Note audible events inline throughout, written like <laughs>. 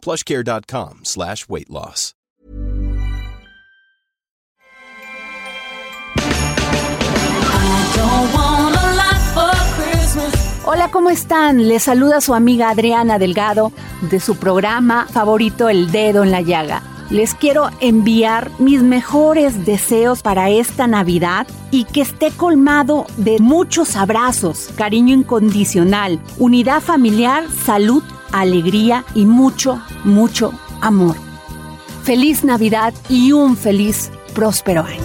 plushcare.com slash weight loss. Hola, ¿cómo están? Les saluda su amiga Adriana Delgado de su programa favorito El Dedo en la Llaga. Les quiero enviar mis mejores deseos para esta Navidad y que esté colmado de muchos abrazos, cariño incondicional, unidad familiar, salud, alegría y mucho, mucho amor. Feliz Navidad y un feliz, próspero año.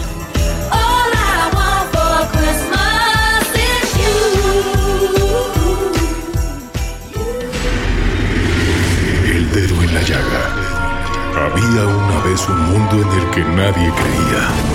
El dedo en la llaga. Había una vez un mundo en el que nadie creía.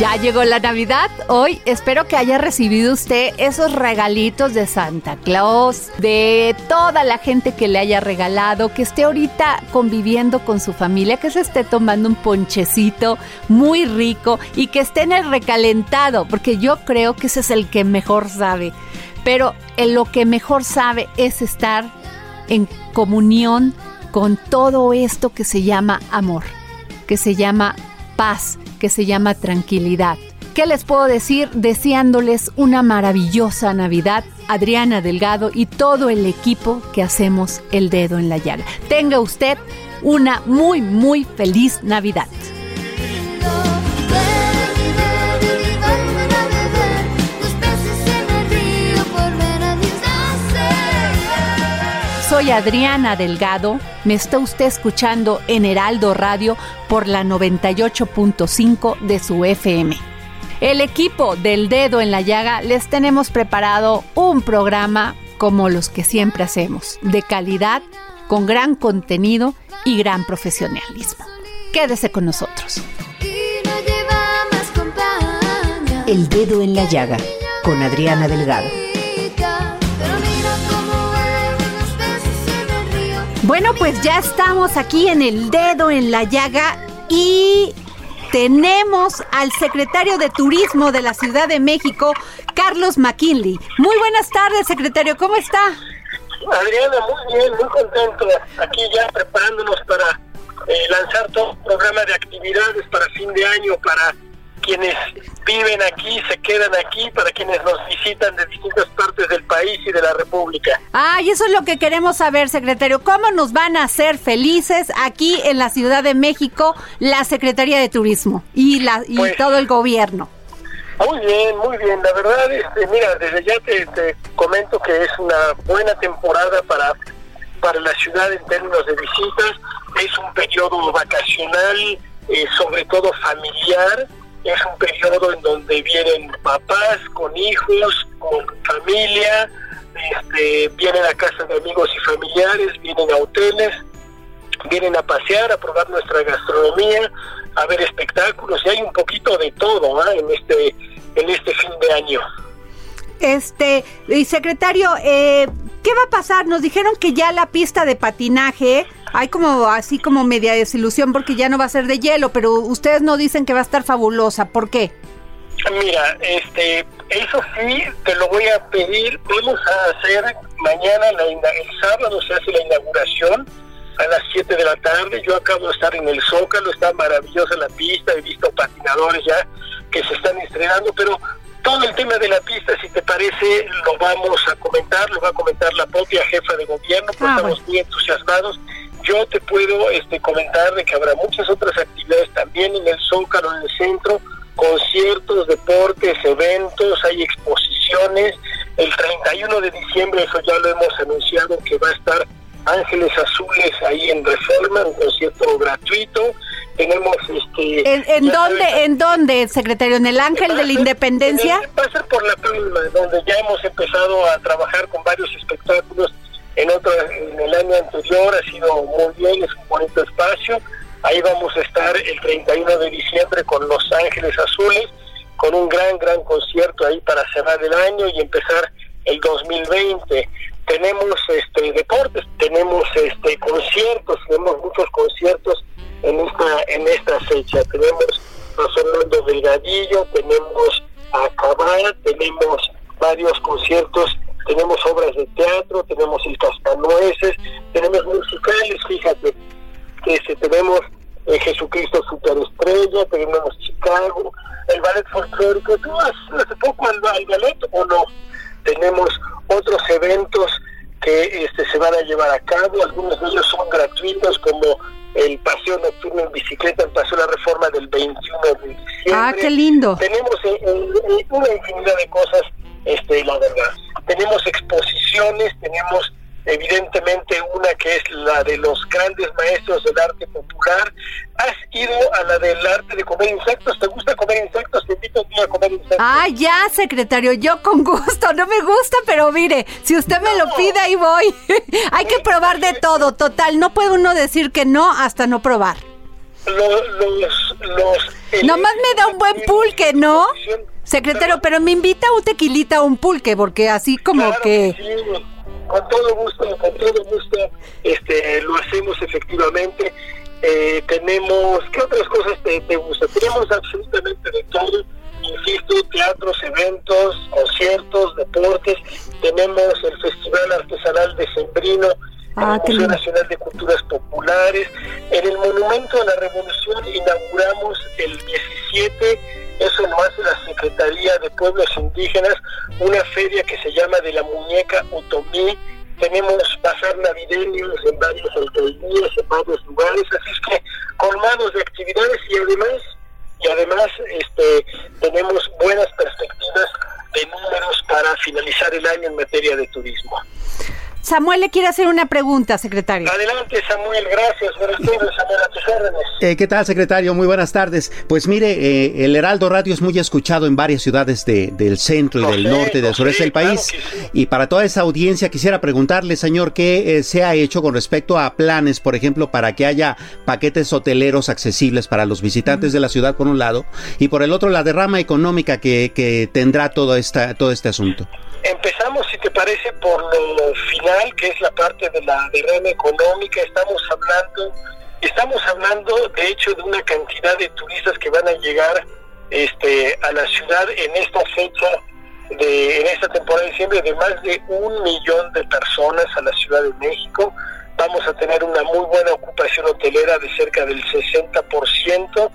Ya llegó la Navidad. Hoy espero que haya recibido usted esos regalitos de Santa Claus, de toda la gente que le haya regalado, que esté ahorita conviviendo con su familia, que se esté tomando un ponchecito muy rico y que esté en el recalentado, porque yo creo que ese es el que mejor sabe. Pero lo que mejor sabe es estar en comunión con todo esto que se llama amor, que se llama paz, que se llama tranquilidad. ¿Qué les puedo decir? Deseándoles una maravillosa Navidad, Adriana Delgado y todo el equipo que hacemos el dedo en la llaga. Tenga usted una muy, muy feliz Navidad. Soy Adriana Delgado. Me está usted escuchando en Heraldo Radio por la 98.5 de su FM. El equipo del dedo en la llaga les tenemos preparado un programa como los que siempre hacemos, de calidad, con gran contenido y gran profesionalismo. Quédese con nosotros. El dedo en la llaga con Adriana Delgado. Bueno, pues ya estamos aquí en el dedo en la llaga y tenemos al secretario de Turismo de la Ciudad de México, Carlos McKinley. Muy buenas tardes, secretario, ¿cómo está? Adriana, muy bien, muy contento. Aquí ya preparándonos para eh, lanzar todo un programa de actividades para fin de año, para quienes viven aquí, se quedan aquí, para quienes nos visitan de distintas partes del país y de la República. Ay, eso es lo que queremos saber, secretario. ¿Cómo nos van a hacer felices aquí en la Ciudad de México la Secretaría de Turismo y, la, y Pues- todo el gobierno? Muy bien, muy bien. La verdad, este, mira, desde ya te, te comento que es una buena temporada para, para la ciudad en términos de visitas. Es un periodo vacacional, eh, sobre todo familiar. Es un periodo en donde vienen papás con hijos, con familia, este, vienen a casa de amigos y familiares, vienen a hoteles, vienen a pasear, a probar nuestra gastronomía, a ver espectáculos y hay un poquito de todo ¿ah? en este en este fin de año. Este, y secretario, eh, ¿qué va a pasar? Nos dijeron que ya la pista de patinaje, hay como así como media desilusión porque ya no va a ser de hielo, pero ustedes no dicen que va a estar fabulosa. ¿Por qué? Mira, este, eso sí, te lo voy a pedir. Vamos a hacer mañana, la el sábado se hace la inauguración. a las 7 de la tarde. Yo acabo de estar en el Zócalo, está maravillosa la pista, he visto patinadores ya que se están estrenando, pero todo el tema de la pista, si te parece, lo vamos a comentar, lo va a comentar la propia jefa de gobierno, porque Ah, estamos muy entusiasmados. Yo te puedo este, comentar de que habrá muchas otras actividades también en el Zócalo, en el centro, conciertos, deportes, eventos, hay exposiciones. El 31 de diciembre, eso ya lo hemos anunciado, que va a estar Ángeles Azules ahí en Reforma, un concierto gratuito. Tenemos este... ¿En, en dónde, sabes, en dónde, secretario? ¿En el Ángel de la Independencia? el- Pasa por la Palma, donde ya hemos empezado a trabajar con varios espectáculos en otro, en el año anterior, ha sido muy bien, es un bonito espacio. Ahí vamos a estar el 31 de diciembre con Los Ángeles Azules, con un gran, gran concierto ahí para cerrar el año y empezar el 2020. Tenemos este deportes, tenemos este conciertos, tenemos muchos conciertos en esta en esta fecha. Tenemos a Fernando Delgadillo, tenemos a tenemos varios conciertos, tenemos obras de teatro, tenemos el Cascanueces, tenemos musicales, fíjate, este, tenemos eh, Jesucristo Superestrella, tenemos Chicago, el ballet folclórico, ¿tú has hace poco al, al ballet o no? Tenemos otros eventos que este, se van a llevar a cabo, algunos de ellos son gratuitos como el paseo nocturno en bicicleta, el paseo de la reforma del 21 de diciembre. Ah, qué lindo. Tenemos eh, eh, una infinidad de cosas, este, la verdad. Tenemos exposiciones, tenemos evidentemente una que es la de los grandes maestros del arte popular. ¿Has ido a la del arte de comer insectos? ¿Te gusta comer insectos? Te invito a comer insectos. Ah, ya, secretario, yo con <laughs> gusto. No me gusta, pero mire, si usted me lo pide, ahí voy. <laughs> Hay que probar de todo, total. No puede uno decir que no hasta no probar. Los, los, los- Nomás me da un buen pulque, ¿no? Secretario, pero me invita a un tequilita o un pulque, porque así como Claro que... sí, con todo gusto, con todo gusto, este, lo hacemos efectivamente. Eh, tenemos, ¿qué otras cosas te, te gustan? Tenemos absolutamente de todo, insisto, teatros, eventos, conciertos, deportes. Tenemos el Festival Artesanal de Sembrino, Ah, el Museo. Nacional de Culturas Populares. En el Monumento de la Revolución inauguramos el 17, eso lo hace la Secretaría de Pueblos Indígenas, una feria que se llama de la muñeca Otomí. Tenemos bazar navideños en varias alcaldías, en varios lugares, así es que colmados de actividades y además, y además este, tenemos buenas perspectivas de números para finalizar el año en materia de turismo. Samuel le quiere hacer una pregunta, secretario. Adelante, Samuel, gracias. Buenas tardes, Samuel, a tus órdenes. Eh, ¿Qué tal, secretario? Muy buenas tardes. Pues mire, eh, el Heraldo Radio es muy escuchado en varias ciudades de- del centro y del sé, norte y del sureste sé, del país. claro que sí. Y para toda esa audiencia quisiera preguntarle, señor, ¿qué eh, se ha hecho con respecto a planes, por ejemplo, para que haya paquetes hoteleros accesibles para los visitantes de la ciudad, por un lado, y por el otro, la derrama económica que, que tendrá todo, esta, todo este asunto? Te parece, por lo final, que es la parte de la derrama económica. Estamos hablando, estamos hablando, de hecho, de una cantidad de turistas que van a llegar este, a la ciudad en esta fecha, de, en esta temporada de diciembre, de más de un millón de personas a la Ciudad de México. Vamos a tener una muy buena ocupación hotelera de cerca del 60%.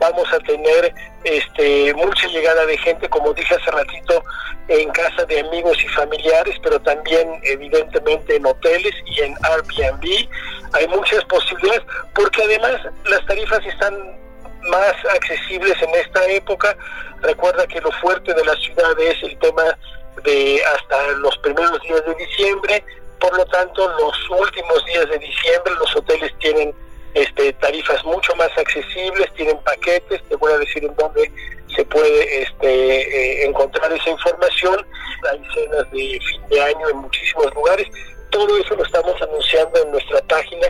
Vamos a tener este, mucha llegada de gente, como dije hace ratito, en casa de amigos y familiares, pero también evidentemente en hoteles y en Airbnb. Hay muchas posibilidades, porque además las tarifas están más accesibles en esta época. Recuerda que lo fuerte de la ciudad es el tema de hasta los primeros días de diciembre, por lo tanto los últimos días de diciembre los hoteles tienen este, tarifas mucho más accesibles, tienen paquetes, te voy a decir en dónde se puede este, eh, encontrar esa información, hay cenas de fin de año en muchísimos lugares, todo eso lo estamos anunciando en nuestra página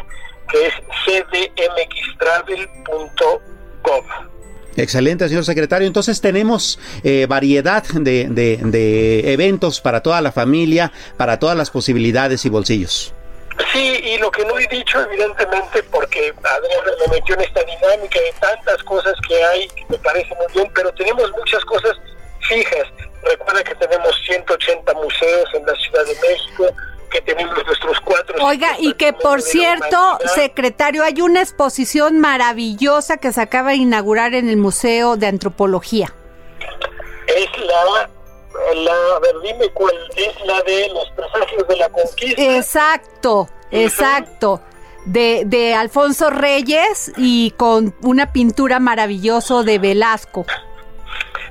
que es cdmxtravel.gov. Excelente, señor secretario. Entonces tenemos eh, variedad de, eventos para toda la familia, para todas las posibilidades y bolsillos. Sí, y lo que no he dicho, evidentemente, porque Adrián me metió en esta dinámica de tantas cosas que hay, que me parece muy bien, pero tenemos muchas cosas fijas. Recuerda que tenemos 180 museos en la Ciudad de México, que tenemos nuestros cuatro. Oiga, y que por cierto, secretario, hay una exposición maravillosa que se acaba de inaugurar en el Museo de Antropología. Es la, la, a ver, dime cuál, es la de los presagios de la conquista. Exacto, exacto. De, de Alfonso Reyes y con una pintura maravillosa de Velasco.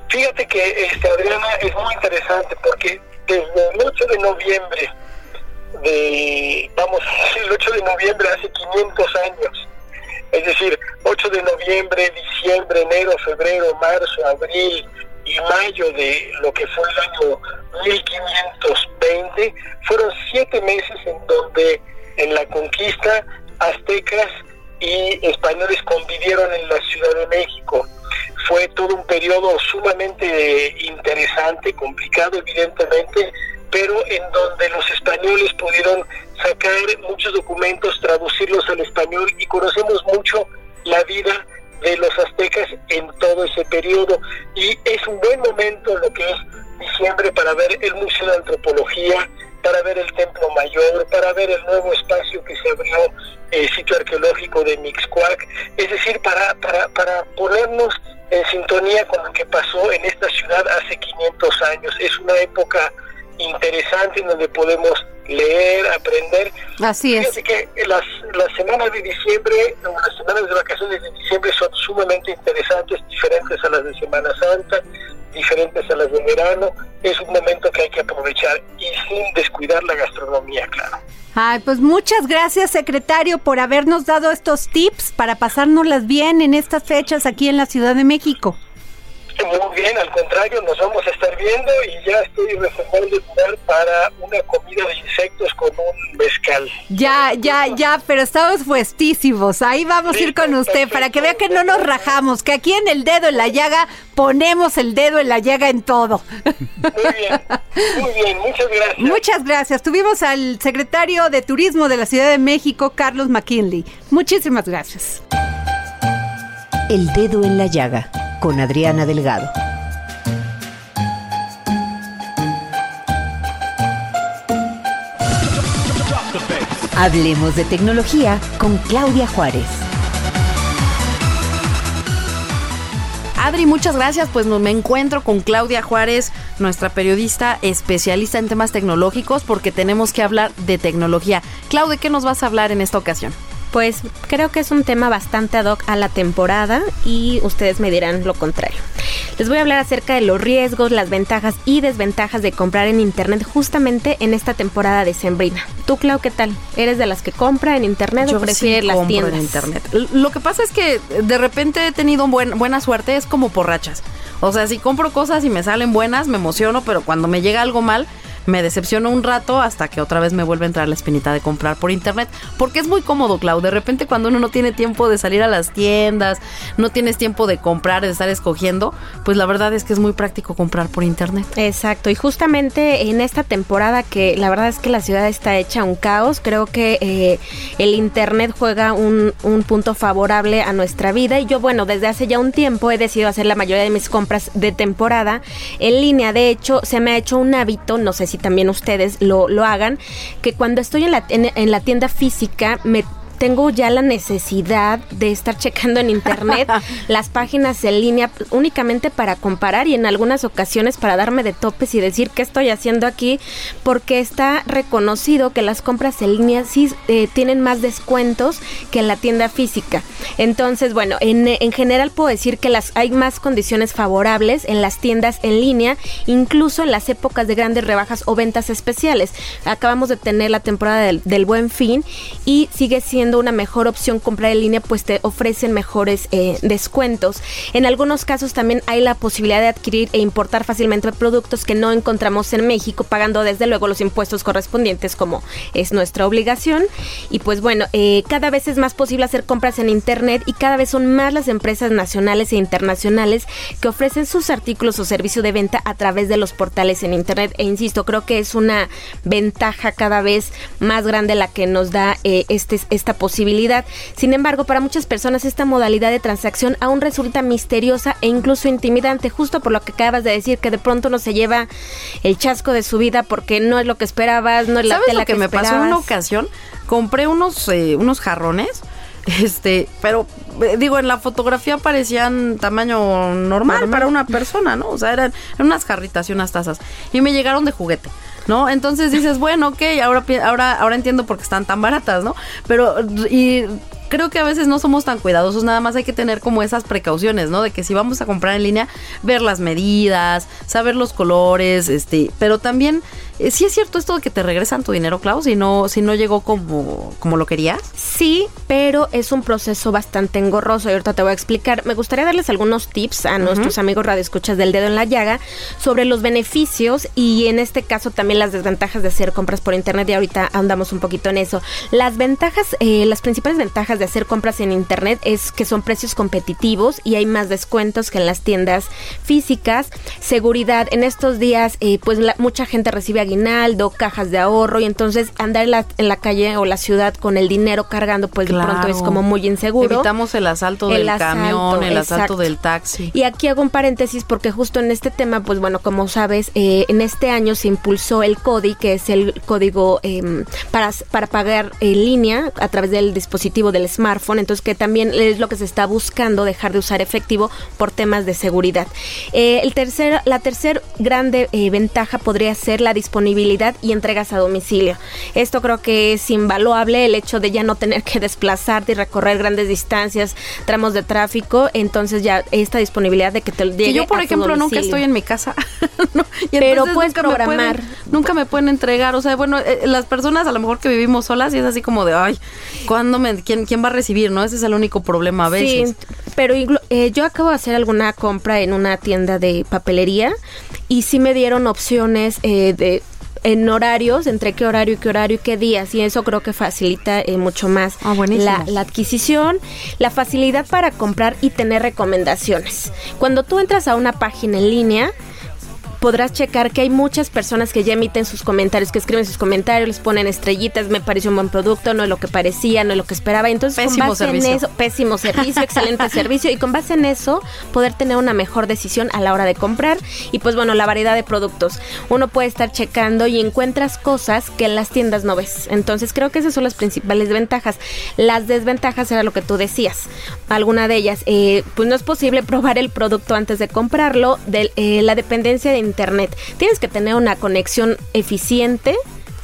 Fíjate que, este, Adriana, es muy interesante porque desde el 8 de noviembre de, vamos, el 8 de noviembre hace 500 años, es decir, 8 de noviembre, diciembre, enero, febrero, marzo, abril y mayo de lo que fue el año 1520, fueron siete meses en donde en la conquista aztecas y españoles convivieron en la Ciudad de México. Fue todo un periodo sumamente interesante, complicado evidentemente, pero en donde los españoles pudieron sacar muchos documentos, traducirlos al español y conocemos mucho la vida de los aztecas en todo ese periodo. Y es un buen momento lo que es diciembre para ver el Museo de Antropología, para ver el Templo Mayor, para ver el nuevo espacio que se abrió, el sitio arqueológico de Mixcoac, es decir, para, para, para ponernos en sintonía con lo que pasó en esta ciudad hace 500 años. Es una época interesante en donde podemos leer, aprender. Así es. Fíjate que las, las semanas de diciembre, las semanas de vacaciones de diciembre son sumamente interesantes, diferentes a las de Semana Santa, diferentes a las de verano. Es un momento que hay que aprovechar y sin descuidar la gastronomía, claro. Ay, pues muchas gracias, secretario, por habernos dado estos tips para pasárnoslas bien en estas fechas aquí en la Ciudad de México. Muy bien, al contrario, nos vamos a estar viendo y ya estoy reservando el lugar para una comida de insectos con un mezcal. Ya, ya, ya, pero estamos puestísimos. Ahí vamos a ir con usted para que vea que no nos rajamos, que aquí en el dedo en la llaga ponemos el dedo en la llaga en todo. Muy bien, muy bien, muchas gracias. Muchas gracias. Tuvimos al secretario de Turismo de la Ciudad de México, Carlos McKinley. Muchísimas gracias. El dedo en la llaga con Adriana Delgado. Hablemos de tecnología con Claudia Juárez. Adri, muchas gracias. Pues me encuentro con Claudia Juárez, nuestra periodista especialista en temas tecnológicos, porque tenemos que hablar de tecnología. Claudia, ¿qué nos vas a hablar en esta ocasión? Pues creo que es un tema bastante ad hoc a la temporada y ustedes me dirán lo contrario. Les voy a hablar acerca de los riesgos, las ventajas y desventajas de comprar en internet justamente en esta temporada de Sembrina. Tú, Clau, ¿qué tal? ¿Eres de las que compra en internet o prefieres sí las compro tiendas? en internet. Lo que pasa es que de repente he tenido buen- buena suerte, es como por rachas. O sea, si compro cosas y me salen buenas, me emociono, pero cuando me llega algo mal, me decepciono un rato hasta que otra vez me vuelve a entrar la espinita de comprar por internet. Porque es muy cómodo, Clau. De repente cuando uno no tiene tiempo de salir a las tiendas, no tienes tiempo de comprar, de estar escogiendo, pues la verdad es que es muy práctico comprar por internet. Exacto, y justamente en esta temporada que la verdad es que la ciudad está hecha un caos, creo que eh, el Internet juega un, un punto favorable a nuestra vida y yo bueno, desde hace ya un tiempo he decidido hacer la mayoría de mis compras de temporada en línea, de hecho se me ha hecho un hábito, no sé si también ustedes lo, lo hagan, que cuando estoy en la, en- en la tienda física me tengo ya la necesidad de estar checando en internet <laughs> las páginas en línea únicamente para comparar y en algunas ocasiones para darme de topes y decir qué estoy haciendo aquí porque está reconocido que las compras en línea sí eh, tienen más descuentos que en la tienda física. Entonces, bueno, en, en general puedo decir que las hay más condiciones favorables en las tiendas en línea, incluso en las épocas de grandes rebajas o ventas especiales. Acabamos de tener la temporada del, del buen fin y sigue siendo una mejor opción comprar en línea, pues te ofrecen mejores eh, descuentos. En algunos casos también hay la posibilidad de adquirir e importar fácilmente productos que no encontramos en México, pagando desde luego los impuestos correspondientes como es nuestra obligación. Y pues bueno, eh, cada vez es más posible hacer compras en Internet y cada vez son más las empresas nacionales e internacionales que ofrecen sus artículos o servicio de venta a través de los portales en Internet. E insisto, creo que es una ventaja cada vez más grande la que nos da eh, este, esta posibilidad. Sin embargo, para muchas personas esta modalidad de transacción aún resulta misteriosa e incluso intimidante, justo por lo que acabas de decir, que de pronto uno se lleva el chasco de su vida porque no es lo que esperabas, no es la ¿Sabes tela lo que, me pasó en una ocasión? Compré unos, eh, unos jarrones. Este, pero eh, digo, en la fotografía parecían tamaño normal, para una persona, ¿no? O sea, eran, eran unas jarritas y unas tazas. Y me llegaron de juguete. ¿No? Entonces dices, bueno, ok, ahora, ahora, ahora entiendo por qué están tan baratas, ¿no? Pero, y creo que a veces no somos tan cuidadosos, nada más hay que tener como esas precauciones, ¿no? De que si vamos a comprar en línea, ver las medidas, saber los colores, este, pero también, eh, sí es cierto esto de que te regresan tu dinero, Klaus, si no, si no llegó como, como lo querías. Sí, pero es un proceso bastante engorroso y ahorita te voy a explicar. Me gustaría darles algunos tips a nuestros amigos radioescuchas del dedo en la llaga sobre los beneficios y en este caso también las desventajas de hacer compras por internet y ahorita andamos un poquito en eso. Las ventajas, eh, las principales ventajas de hacer compras en internet es que son precios competitivos y hay más descuentos que en las tiendas físicas. Seguridad, en estos días eh, pues la- mucha gente recibe aguinaldo, cajas de ahorro y entonces andar en la, en la calle o la ciudad con el dinero cargando pues de pronto es como muy inseguro. Evitamos el asalto El del asalto, camión, el asalto del taxi. Y aquí hago un paréntesis porque justo en este tema, pues bueno, como sabes, eh, en este año se impulsó el CODI, que es el código eh, para, para pagar en línea a través del dispositivo del smartphone, entonces que también es lo que se está buscando dejar de usar efectivo por temas de seguridad. Eh, el tercer, la tercer grande eh, ventaja podría ser la disponibilidad y entregas a domicilio. Esto creo que es invaluable el hecho de ya no tener que desplazarte y recorrer grandes distancias, tramos de tráfico, entonces ya esta disponibilidad de que te llegue Que yo, por a ejemplo, nunca estoy en mi casa. <laughs> ¿no? Y Pero puedes nunca me pueden- programar. nunca me pueden entregar. O sea, bueno, eh, las personas a lo mejor que vivimos solas y es así como de, ay, ¿cuándo me, quién, quién va a recibir? ¿No? Ese es el único problema a veces. Sí, pero eh, yo acabo de hacer alguna compra en una tienda de papelería y sí me dieron opciones eh, de en horarios, entre qué horario y qué horario y qué días, y eso creo que facilita eh, mucho más Ah, la, la adquisición, la facilidad para comprar y tener recomendaciones. Cuando tú entras a una página en línea, podrás checar que hay muchas personas que ya emiten sus comentarios, que escriben sus comentarios, les ponen estrellitas, me pareció un buen producto, no es lo que parecía, no es lo que esperaba. Entonces, Pésimo con base servicio. en eso, pésimo servicio, excelente <laughs> servicio, y con base en eso, poder tener una mejor decisión a la hora de comprar. Y pues bueno, la variedad de productos. Uno puede estar checando y encuentras cosas que en las tiendas no ves. Entonces, creo que esas son las principales ventajas. Las desventajas era lo que tú decías. Alguna de ellas, eh, pues no es posible <laughs> probar el producto antes de comprarlo. De, eh, la dependencia de internet. Tienes que tener una conexión eficiente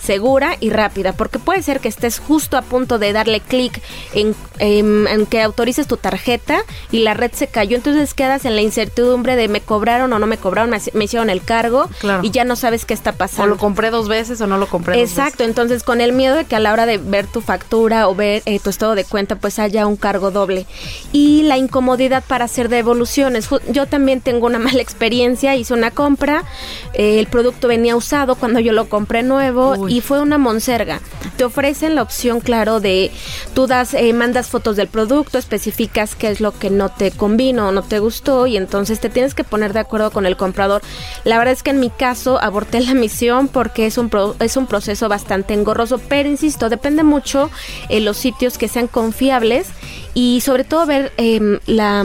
segura y rápida, porque puede ser que estés justo a punto de darle clic en, em, en que autorices tu tarjeta y la red se cayó, entonces quedas en la incertidumbre de me cobraron o no me cobraron, me, me hicieron el cargo Claro. y ya no sabes qué está O pasando. lo compré dos veces o no lo compré dos Exacto, entonces con el miedo de que a la hora de ver tu factura o ver eh, tu estado de cuenta pues haya un cargo doble y la incomodidad para hacer devoluciones. Yo también tengo una <laughs> mala experiencia, hice una compra, eh, el producto venía usado cuando yo lo compré nuevo Uy. y fue una monserga. Te ofrecen la opción, claro, de tú das, eh, mandas fotos del producto, especificas qué es lo que no te convino o no te gustó y entonces te tienes que poner de acuerdo con el comprador. La verdad es que en mi caso aborté la misión porque es un, pro- es un proceso bastante engorroso, pero insisto, depende mucho en los sitios que sean confiables y sobre todo ver em, la...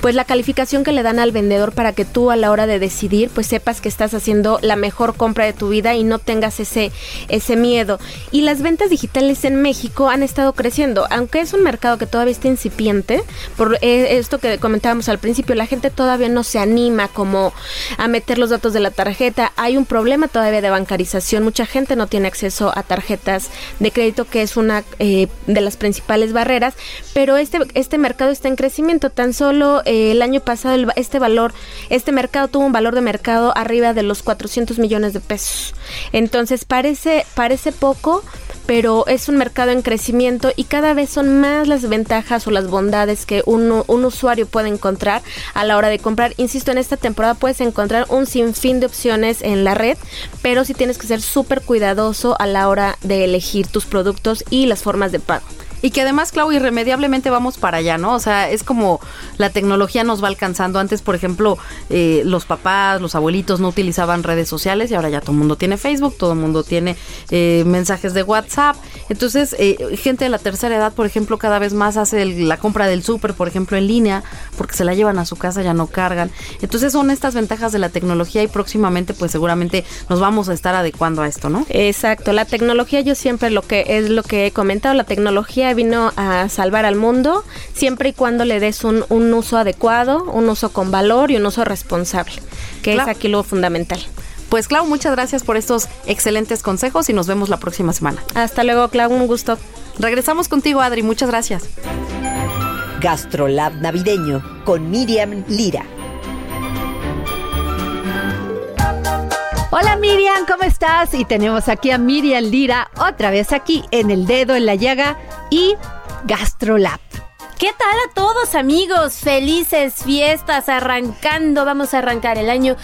pues la calificación que le dan al vendedor para que tú a la hora de decidir pues sepas que estás haciendo la mejor compra de tu vida y no tengas ese ese miedo. Y las ventas digitales en México han estado creciendo. Aunque es un mercado que todavía está incipiente por eh, esto que comentábamos al principio la gente todavía no se anima como a meter los datos de la tarjeta. Hay un problema todavía de bancarización. Mucha gente no tiene acceso a tarjetas de crédito que es una eh, de las principales barreras. Pero este este mercado está en crecimiento. Tan solo eh, el año pasado este valor este mercado tuvo un valor de mercado arriba de los 400 millones de pesos entonces parece parece poco pero es un mercado en crecimiento y cada vez son más las ventajas o las bondades que un, un usuario puede encontrar a la hora de comprar. Insisto, en esta temporada puedes encontrar un sinfín de opciones en la red, pero sí tienes que ser súper cuidadoso a la hora de elegir tus productos y las formas de pago. Y que además, Clau, irremediablemente vamos para allá, ¿no? O sea, es como la tecnología nos va alcanzando. Antes, por ejemplo, eh, los papás, los abuelitos no utilizaban redes sociales y ahora ya todo el mundo tiene Facebook, todo el mundo tiene eh, mensajes de WhatsApp. Entonces, eh, gente de la tercera edad, por ejemplo, cada vez más hace la compra del súper, por ejemplo, en línea, porque se la llevan a su casa, ya no cargan. Entonces, son estas ventajas de la tecnología y próximamente, pues seguramente nos vamos a estar adecuando a esto, ¿no? Exacto, la tecnología yo siempre lo que es lo que he comentado, la tecnología vino a salvar al mundo siempre y cuando le des un, un uso adecuado, un uso con valor y un uso responsable, que Claro. es aquí lo fundamental. Pues Clau, muchas gracias por estos excelentes consejos y nos vemos la próxima semana. Hasta luego, Clau, un gusto. Regresamos contigo, Adri, muchas gracias. Gastrolab navideño con Miriam Lira. Hola Miriam, ¿cómo estás? Y tenemos aquí a Miriam Lira otra vez aquí en el dedo en la llaga y Gastrolab. ¿Qué tal a todos amigos? Felices fiestas arrancando, vamos a arrancar el año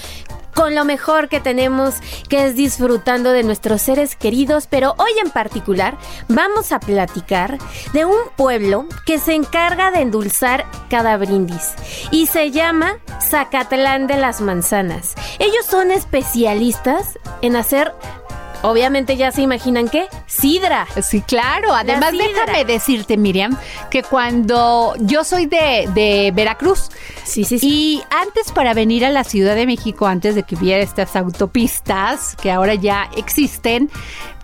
con lo mejor que tenemos, que es disfrutando de nuestros seres queridos, pero hoy en particular vamos a platicar de un pueblo que se encarga de endulzar cada brindis y se llama Zacatlán de las Manzanas. Ellos son especialistas en hacer, obviamente ya se imaginan qué, sidra. Sí, claro. Además, déjame decirte, Miriam, que cuando yo soy de, de Veracruz, Sí, sí, sí. y antes para venir a la Ciudad de México, antes de que hubiera estas autopistas que ahora ya existen,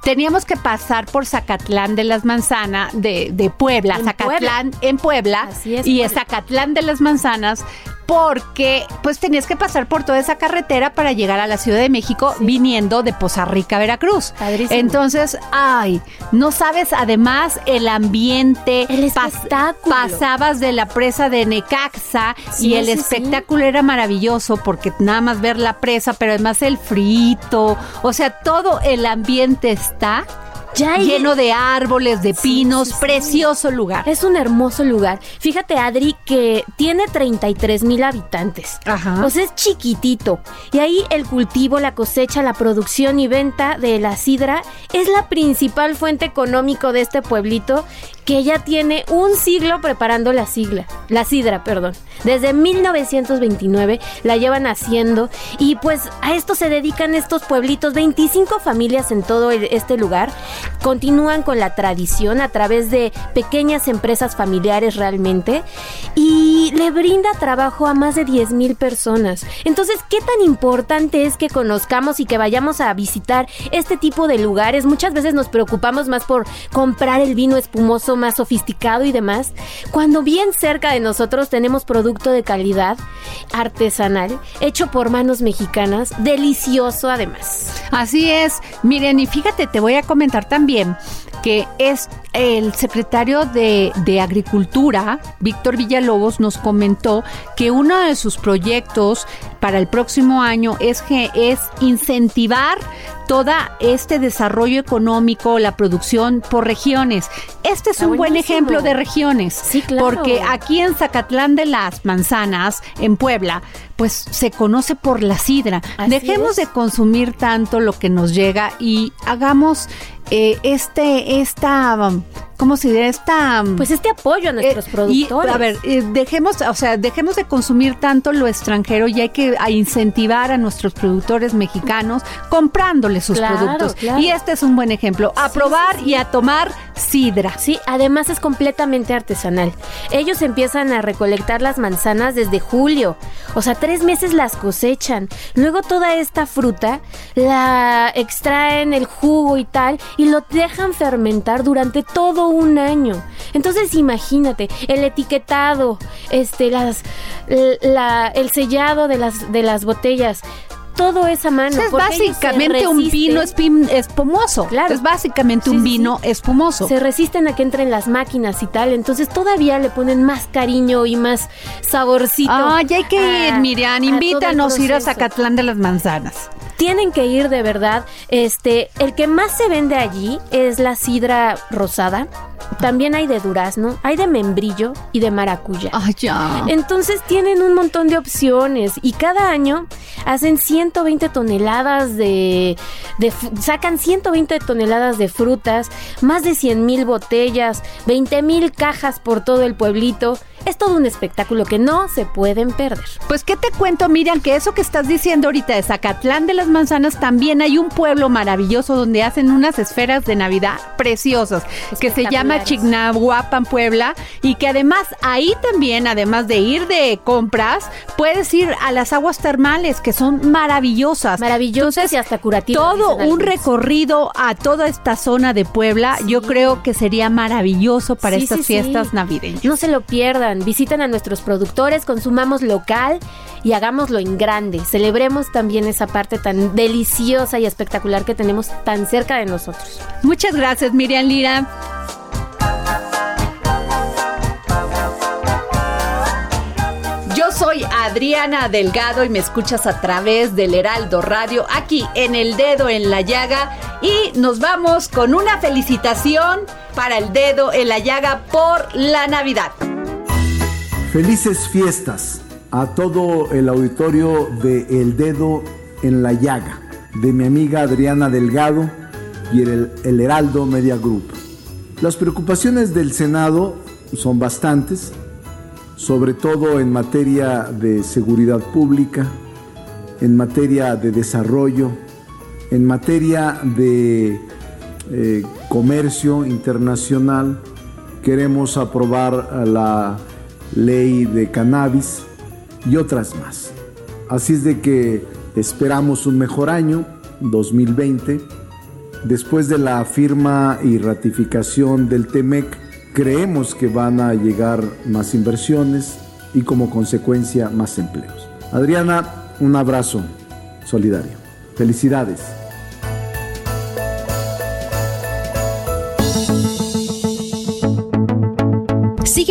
teníamos que pasar por Zacatlán de las Manzanas, de, de Puebla, En Zacatlán en Puebla, Así es, y es Zacatlán de las Manzanas, porque pues tenías que pasar por toda esa carretera para llegar a la Ciudad de México viniendo de Poza Rica, Veracruz. Padrísimo. Entonces, ay, no sabes además el ambiente, El pas- espectáculo. pasabas de la presa de Necaxa Sí, y el sí. espectáculo era maravilloso porque nada más ver la presa, pero además el frito, o sea, todo el ambiente está Ya hay- lleno de árboles, de pinos, sí, sí. precioso lugar. Es un hermoso lugar. Fíjate, Adri, que tiene 33 mil habitantes. Ajá. O sea, es chiquitito. Y ahí el cultivo, la cosecha, la producción y venta de la sidra es la principal fuente económico de este pueblito que ya tiene un siglo preparando la sigla, la sidra, perdón. Desde 1929 la llevan haciendo y pues a esto se dedican estos pueblitos, 25 familias en todo este lugar. Continúan con la tradición a través de pequeñas empresas familiares realmente y le brinda trabajo a más de 10 mil personas. Entonces, ¿qué tan importante es que conozcamos y que vayamos a visitar este tipo de lugares? Muchas veces nos preocupamos más por comprar el vino espumoso más sofisticado y demás, cuando bien cerca de nosotros tenemos producto de calidad, artesanal, hecho por manos mexicanas, delicioso además. Así es. Miren, y fíjate, te voy a comentar también que es el secretario de, Agricultura, Víctor Villalobos, nos comentó que uno de sus proyectos para el próximo año es que es incentivar todo este desarrollo económico, la producción por regiones. Este es Está un buen ejemplo de regiones. Sí, claro. Porque aquí en Zacatlán de las Manzanas, en Puebla, pues se conoce por la sidra. Así Dejemos es. de consumir tanto lo que nos llega y hagamos eh, este, esta, ¿cómo se diría? Esta... Pues este apoyo a nuestros eh, productores. Y, a ver, eh, dejemos, o sea, dejemos de consumir tanto lo extranjero y hay que a incentivar a nuestros productores mexicanos comprándole sus Claro, productos. claro. Y este es un buen ejemplo. A Sí, probar sí, sí. y a tomar sidra. Sí, además es completamente artesanal. Ellos empiezan a recolectar las manzanas desde julio. O sea, tres meses las cosechan. Luego toda esta fruta la extraen el jugo y tal y lo dejan fermentar durante todo un año. Entonces imagínate, el etiquetado, este, las, la- el sellado de las, de las botellas. Todo es a mano. es básicamente un vino espim- espumoso. Claro. Es básicamente Sí, un sí, vino espumoso. se resisten a que entren las máquinas y tal, entonces todavía le ponen más cariño y más saborcito. Ya hay que ir, Miriam. Invítanos a ir a. Zacatlán de las Manzanas. Tienen que ir de verdad. Este, el que más se vende allí es la sidra rosada. También hay de durazno, hay de membrillo y de maracuya. Ya. Entonces tienen un montón de opciones y cada año hacen 120 toneladas de, de sacan 120 toneladas de frutas, más de 100 mil botellas, 20 mil cajas por todo el pueblito. Es todo un espectáculo que no se pueden perder. Pues qué te cuento, Miriam, que eso que estás diciendo ahorita de Zacatlán de las Manzanas, también hay un pueblo maravilloso donde hacen unas esferas de Navidad preciosas, que se llama. Chignahuapan, Puebla, y que además ahí también, además de ir de compras, puedes ir a las aguas termales, que son maravillosas. Maravillosas y hasta curativas. Todo un recorrido a toda esta zona de Puebla, yo creo que sería maravilloso para Sí, estas sí. fiestas navideñas. No se lo pierdan, visiten a nuestros productores, consumamos local y hagámoslo en grande. Celebremos también esa parte tan deliciosa y espectacular que tenemos tan cerca de nosotros. Muchas gracias, Miriam Lira. Yo soy Adriana Delgado y me escuchas a través del Heraldo Radio aquí en El Dedo en la Llaga y nos vamos con una felicitación para el Dedo en la Llaga por la Navidad. Felices fiestas a todo el auditorio de El Dedo en la Llaga, de mi amiga Adriana Delgado y el, el Heraldo Media Group. Las preocupaciones del Senado son bastantes, sobre todo en materia de seguridad pública, en materia de desarrollo, en materia de eh, comercio internacional. Queremos aprobar la ley de cannabis y otras más. Así es de que esperamos un mejor año, 2020. Después de la firma y ratificación del TEMEC, creemos que van a llegar más inversiones y como consecuencia más empleos. Adriana, un abrazo solidario. Felicidades.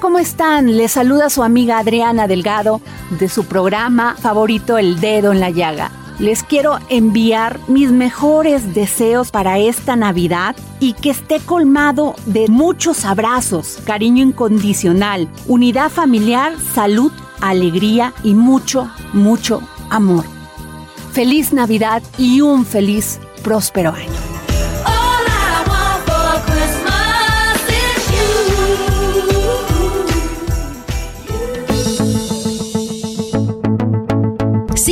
¿Cómo están? Les saluda su amiga Adriana Delgado de su programa favorito El Dedo en la Llaga. Les quiero enviar mis mejores deseos para esta Navidad y que esté colmado de muchos abrazos, cariño incondicional, unidad familiar, salud, alegría y mucho, mucho amor. Feliz Navidad y un feliz, próspero año.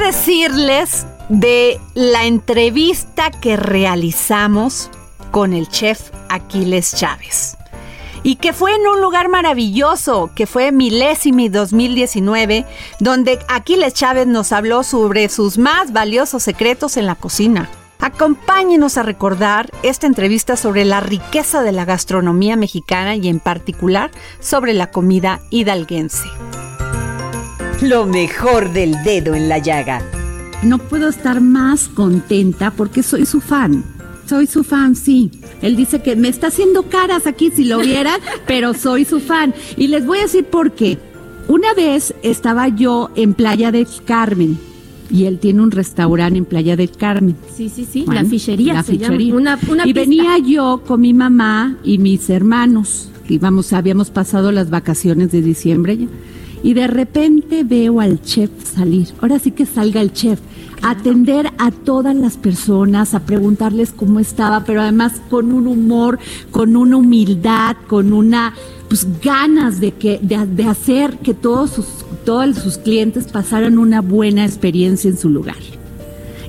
Decirles de la entrevista que realizamos con el chef Aquiles Chávez? Y que fue en un lugar maravilloso, que fue Milésimi 2019, donde Aquiles Chávez nos habló sobre sus más valiosos secretos en la cocina. Acompáñenos a recordar esta entrevista sobre la riqueza de la gastronomía mexicana y en particular sobre la comida hidalguense. <laughs> Lo mejor del dedo en la llaga. No puedo estar más contenta porque soy su fan. soy su fan, sí. Él dice que me está haciendo caras aquí si lo vieran, <laughs> pero soy su fan. Y les voy a decir por qué. Una vez estaba yo en Playa del Carmen y él tiene un restaurante en Playa del Carmen. Sí, sí, sí, Bueno, la fichería la se llama. fichería. Una, una y pista. venía yo con mi mamá y mis hermanos. Íbamos, habíamos pasado las vacaciones de diciembre ya. Y de repente veo al chef salir. Ahora sí que salga el chef. Atender a todas las personas, a preguntarles cómo estaba, pero además con un humor, con una humildad, con una pues ganas de que de, de hacer que todos sus todos sus clientes pasaran una buena experiencia en su lugar.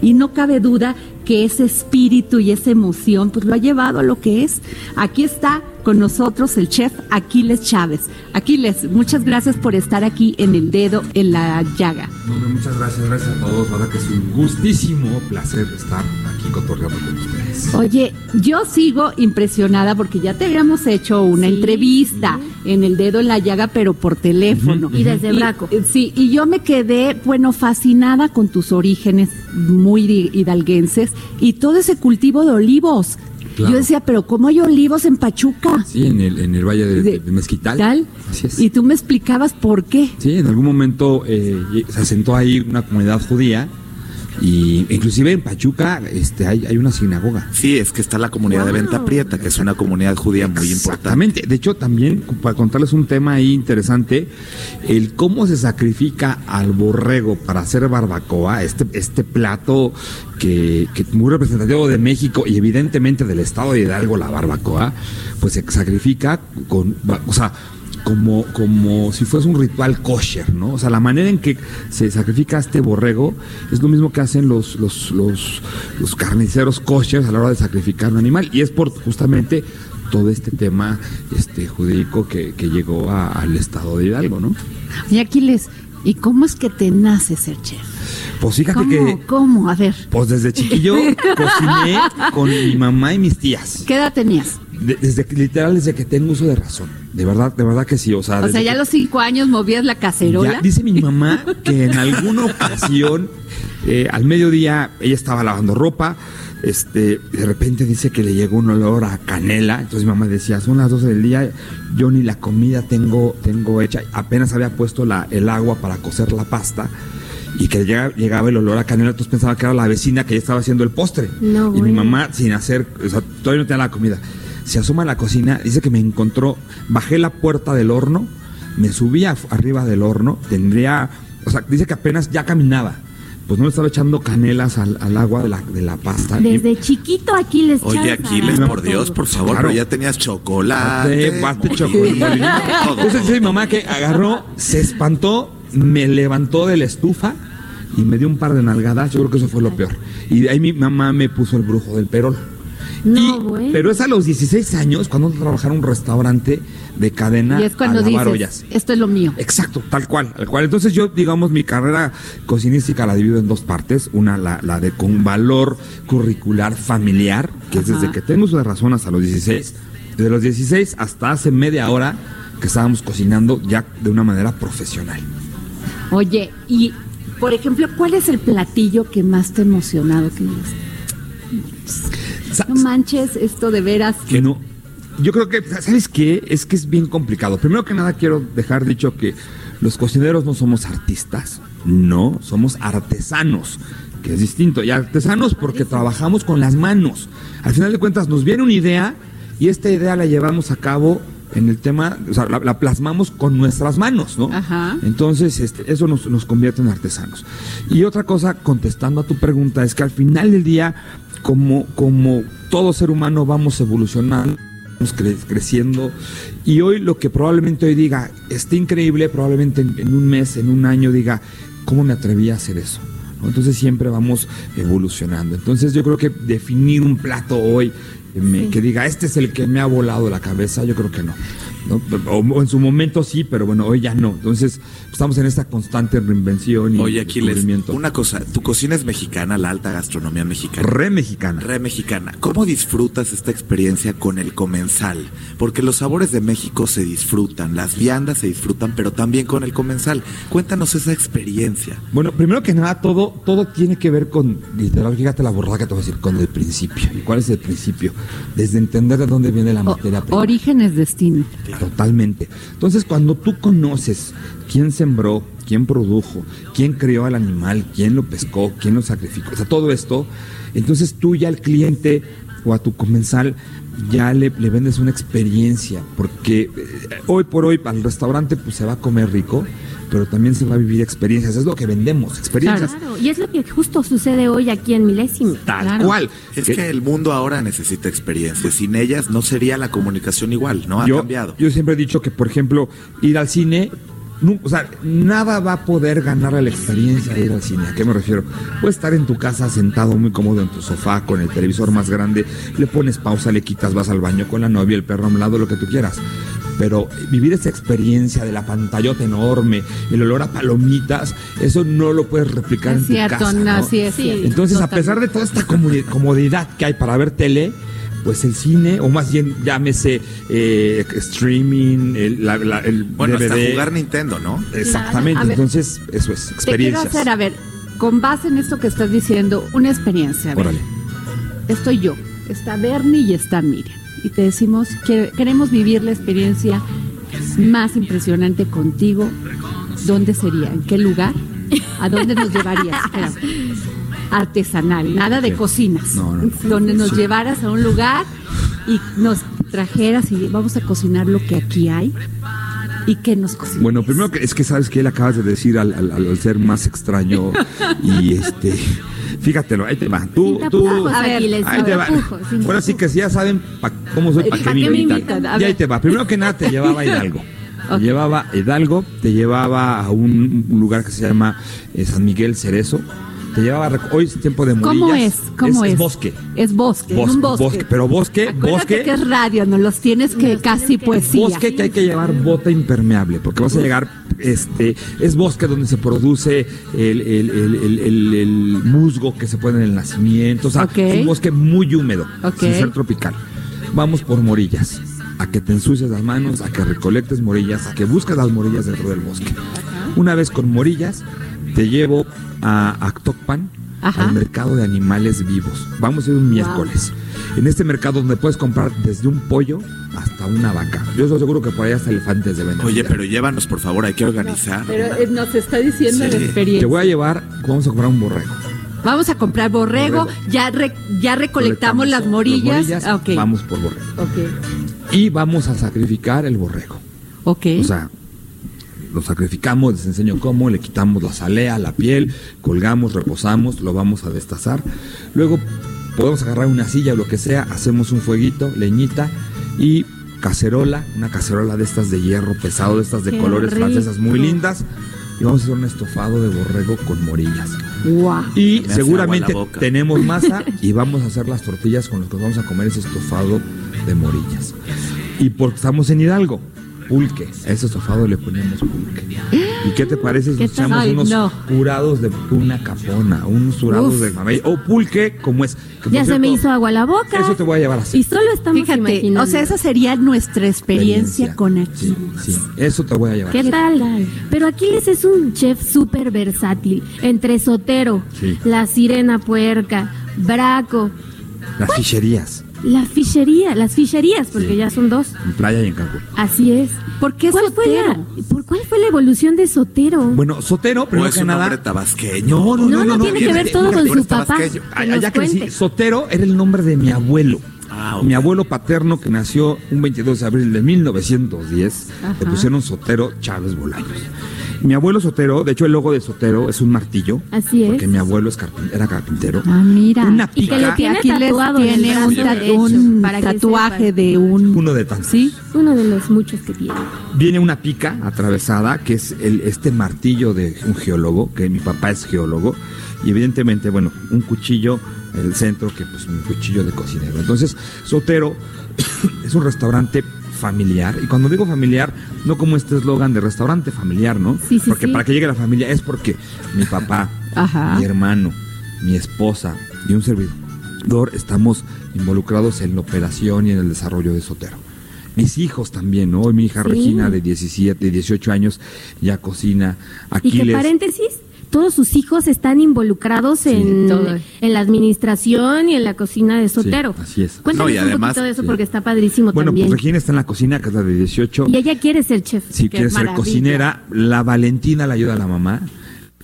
Y no cabe duda que ese espíritu y esa emoción pues lo ha llevado a lo que es. Aquí está con nosotros el chef Aquiles Chávez. Aquiles, muchas gracias por estar aquí en el dedo en la llaga. Muchas gracias, gracias a todos. Verdad que es un gustísimo placer estar aquí cotorreando con ustedes. Oye, yo sigo impresionada porque ya te habíamos hecho una entrevista en el dedo en la llaga, pero por teléfono. Y desde Braco. eh, Sí, y yo me quedé, bueno, fascinada con tus orígenes muy hidalguenses y todo ese cultivo de olivos. Claro. Yo decía, pero ¿cómo hay olivos en Pachuca? Sí, en el, en el Valle de, de Mezquital. ¿Tal? Así es. Y tú me explicabas por qué. Sí, en algún momento eh, se asentó ahí una comunidad judía y inclusive en Pachuca este, hay, hay una sinagoga. Sí, es que está la comunidad de Venta Prieta, que es una comunidad judía muy importante. Exactamente. De hecho, también para contarles un tema ahí interesante, el cómo se sacrifica al borrego para hacer barbacoa, este, este plato que, que muy representativo de México y evidentemente del estado de Hidalgo, la barbacoa, pues se sacrifica con, o sea, como, como si fuese un ritual kosher, ¿no? O sea, la manera en que se sacrifica este borrego es lo mismo que hacen los, los, los, los carniceros kosher a la hora de sacrificar un animal. Y es por justamente todo este tema este jurídico que, que llegó a- al estado de Hidalgo, ¿no? Y Aquiles, ¿y cómo es que te nace ser chef? Pues fíjate ¿Cómo? que ¿Cómo? A ver, pues desde chiquillo <laughs> cociné con mi mamá y mis tías. ¿qué edad tenías? De- desde que- literal desde que tengo uso de razón. De verdad, de verdad que sí. O sea, O sea, ya a los cinco años movías la cacerola. Ya, dice mi mamá que en alguna ocasión, eh, al mediodía, ella estaba lavando ropa. Este, de repente dice que le llegó un olor a canela. Entonces mi mamá decía, son las 12 del día, yo ni la comida tengo, tengo hecha. Apenas había puesto la, el agua para cocer la pasta. Y que llega- llegaba el olor a canela, entonces pensaba que era la vecina que ya estaba haciendo el postre. No, y mi mamá, sin hacer, o sea, todavía no tenía la comida. Se asoma a la cocina, dice que me encontró, bajé la puerta del horno, me subí a- arriba del horno, tendría, o sea, dice que apenas ya caminaba. Pues no le estaba echando canelas al, al agua de la, de la pasta. Y- Desde chiquito aquí les Oye, Aquiles, por Dios, por favor, Claro. pero ya tenías chocolate. Molino, chocolate. <laughs> Entonces dice mi mamá que agarró, se espantó, me levantó de la estufa y me dio un par de nalgadas. Yo creo que eso fue lo peor. Y de ahí mi mamá me puso el brujo del perol. No, güey. Pero es a los 16 años cuando trabajar en un restaurante de cadena y es cuando a dices, ollas. esto es lo mío. Exacto, tal cual, tal cual. Entonces yo, digamos, mi carrera cocinística la divido en dos partes. Una, la, la de con valor curricular familiar, que es desde que tengo de razón hasta los 16. Desde los 16 hasta hace media hora que estábamos cocinando ya de una manera profesional. Oye, y por ejemplo, ¿cuál es el platillo que más te ha emocionado? Que no manches, esto de veras. Que no. Yo creo que, ¿sabes qué? Es que es bien complicado. Primero que nada quiero dejar dicho que los cocineros no somos artistas, no, somos artesanos, que es distinto. Y artesanos porque trabajamos con las manos. Al final de cuentas nos viene una idea y esta idea la llevamos a cabo en el tema, o sea, la, la plasmamos con nuestras manos, ¿no? Ajá. Entonces, este, eso nos, nos convierte en artesanos. Y otra cosa, contestando a tu pregunta, es que al final del día, como, como todo ser humano, vamos evolucionando, vamos cre- creciendo. Y hoy lo que probablemente hoy diga, está increíble, probablemente en, en un mes, en un año diga, ¿cómo me atreví a hacer eso? Entonces siempre vamos evolucionando. Entonces yo creo que definir un plato hoy eh, que diga, este es el que me ha volado la cabeza, yo creo que no. ¿No? O, o en su momento sí, pero bueno, hoy ya no. Entonces, estamos en esta constante reinvención y Oye, Aquiles, una cosa, tu cocina es mexicana, la alta gastronomía mexicana. Re mexicana. Re mexicana. ¿Cómo disfrutas esta experiencia con el comensal? Porque los sabores de México se disfrutan, las viandas se disfrutan, pero también con el comensal. Cuéntanos esa experiencia. Bueno, primero que nada, todo, todo tiene que ver con, literal, fíjate la borrada que te voy a decir, con el principio. ¿Y cuál es el principio? Desde entender de dónde viene la materia prima. Origen es destino. Totalmente. Entonces, cuando tú conoces quién sembró, quién produjo, quién crió al animal, quién lo pescó, quién lo sacrificó, o sea, todo esto, entonces tú ya al cliente o a tu comensal ya le, le vendes una experiencia, porque eh, hoy por hoy al restaurante pues se va a comer rico, pero también se va a vivir experiencias, es lo que vendemos, experiencias. Claro, y es lo que justo sucede hoy aquí en Milésimo. Tal cual. Es que el mundo ahora necesita experiencias. Sin ellas no sería la comunicación igual, ¿no? Ha yo, cambiado. yo siempre he dicho que, por ejemplo, ir al cine, nu- o sea, nada va a poder ganar a la experiencia de ir al cine. ¿A qué me refiero? Puedes estar en tu casa sentado muy cómodo en tu sofá con el televisor más grande, le pones pausa, le quitas, vas al baño con la novia, el perro a un lado, lo que tú quieras. Pero vivir esa experiencia de la pantallota enorme, el olor a palomitas, eso no lo puedes replicar Es en tu casa. no, ¿no? sí es Entonces, a pesar de toda esta comodi- comodidad que hay para ver tele, pues el cine, o más bien llámese eh, streaming, el, la- la- el Bueno, hasta jugar Nintendo, ¿no? Exactamente, ver. entonces eso es, Te quiero hacer, a ver, con base en esto que estás diciendo, una experiencia. A ver, Órale. estoy yo, está Bernie y está Miriam. Y te decimos que queremos vivir la experiencia más impresionante contigo. ¿Dónde sería? ¿En qué lugar? ¿A dónde nos llevarías? Espera. Artesanal, nada de Sí. cocinas. No, no. Donde nos Sí. llevaras a un lugar y nos trajeras y vamos a cocinar lo que aquí hay y que nos cocines. Bueno, primero que es que sabes que él acabas de decir al, al- al ser más extraño y este, fíjatelo, ahí te va. Tú, Sin tú, tapujos, A ver, ahí sin te va. tapujos, sin Ahora sí que si ya saben pa- cómo soy, para ¿Pa' qué me qué invitan. Y ahí te va. Primero que nada te <laughs> llevaba a Hidalgo. Te llevaba a Hidalgo, te llevaba a un lugar que se llama eh, San Miguel Cerezo. Te llevaba hoy es tiempo de morillas. ¿Cómo es? ¿Cómo es? es? bosque. Es bosque, Bosque, un bosque. bosque, pero bosque, Acuérdate bosque. que es radio, no los tienes que casi poesía. Bosque que hay que llevar bota impermeable, porque vas a llegar, este, es bosque donde se produce el, el- el- el- el- el musgo que se pone en el nacimiento, o sea, es un bosque muy húmedo, Ok. sin ser tropical. Vamos por morillas, a que te ensucies las manos, a que recolectes morillas, a que busques las morillas dentro del bosque. Una vez con morillas, te llevo a Actocpan, Ajá. al mercado de animales vivos. Vamos a ir un miércoles. En este mercado donde puedes comprar desde un pollo hasta una vaca. Yo estoy seguro que por ahí hasta elefantes de vender. Oye, pero llévanos, por favor, hay que organizar. Pero eh, nos está diciendo Sí. la Te experiencia. voy a llevar, vamos a comprar un borrego. Vamos a comprar borrego, Borrego. ya re- ya recolectamos las Las morillas. Ah, ok. Vamos por borrego. Ok. Y vamos a sacrificar el borrego. Ok. O sea, lo sacrificamos, les enseño cómo, le quitamos la salea, la piel, colgamos, reposamos, lo vamos a destazar. Luego podemos agarrar una silla o lo que sea, hacemos un fueguito, leñita y cacerola, una cacerola de estas de hierro pesado, de estas de Qué colores rico. francesas muy lindas. Y vamos a hacer un estofado de borrego con morillas. Y Me seguramente tenemos masa <laughs> y vamos a hacer las tortillas con las que vamos a comer ese estofado de morillas. Y porque estamos en Hidalgo, pulque. A ese estofado le ponemos pulque. <gasps> ¿Y qué te parece si echamos Ay, unos no. curados de tuna capona, unos curados Uf. de mamey o pulque como es? Que, Ya se me hizo agua la boca. Eso te voy a llevar a hacer. Y solo estamos Fíjate, imaginando. o sea, esa sería nuestra experiencia, Experiencia. con aquí. Sí, sí, eso te voy a llevar. ¿Qué tal? Pero Aquiles es un chef súper versátil. Entre Sotero, Sí. la sirena puerca, Braco, Las ficherías la fichería, las ficherías, porque Sí. ya son dos. en playa y en Cancún. Así es. ¿Por qué ¿Cuál fue, la, Sotero? por cuál fue la evolución de Sotero? Bueno, Sotero, ¿O primero es que un hombre tabasqueño? No, no, No, no, no tiene que ver todo con su papá. Allá crecí. cuente. Sotero era el nombre de mi abuelo. Ah, ok. Mi abuelo paterno que nació un 22 de abril de 1910, Ajá. le pusieron Sotero Chávez Bolaños. Mi abuelo Sotero, de hecho el logo de Sotero es un martillo, Así es. porque mi abuelo es carpin- era carpintero. Ah, mira. Una Y que lo pica, tiene Aquí les tatuado tiene un, un para tatuaje de un... uno de tantos. ¿Sí? Uno de los muchos que tiene. Viene una pica atravesada, que es el, este martillo de un geólogo, que mi papá es geólogo, y evidentemente, bueno, un cuchillo en el centro, que pues un cuchillo de cocinero. Entonces, Sotero <coughs> es un restaurante familiar. Y cuando digo familiar, no como este eslogan de restaurante familiar, ¿no? Sí, sí, porque sí. para que llegue la familia es porque mi papá, <laughs> Ajá. mi hermano, mi esposa y un servidor estamos involucrados en la operación y en el desarrollo de Sotero. Mis hijos también, ¿no? Hoy mi hija. Regina de 17, 18 años ya cocina. Y que Aquiles. paréntesis, todos sus hijos están involucrados en, en la administración y en la cocina de Sotero. así es. Cuéntanos No, y un además- poquito de eso Sí. porque está padrísimo Bueno, también. pues Regina está en la cocina, que es la de 18. y ella quiere ser chef. Si Qué quiere ser cocinera, la Valentina la ayuda a la mamá.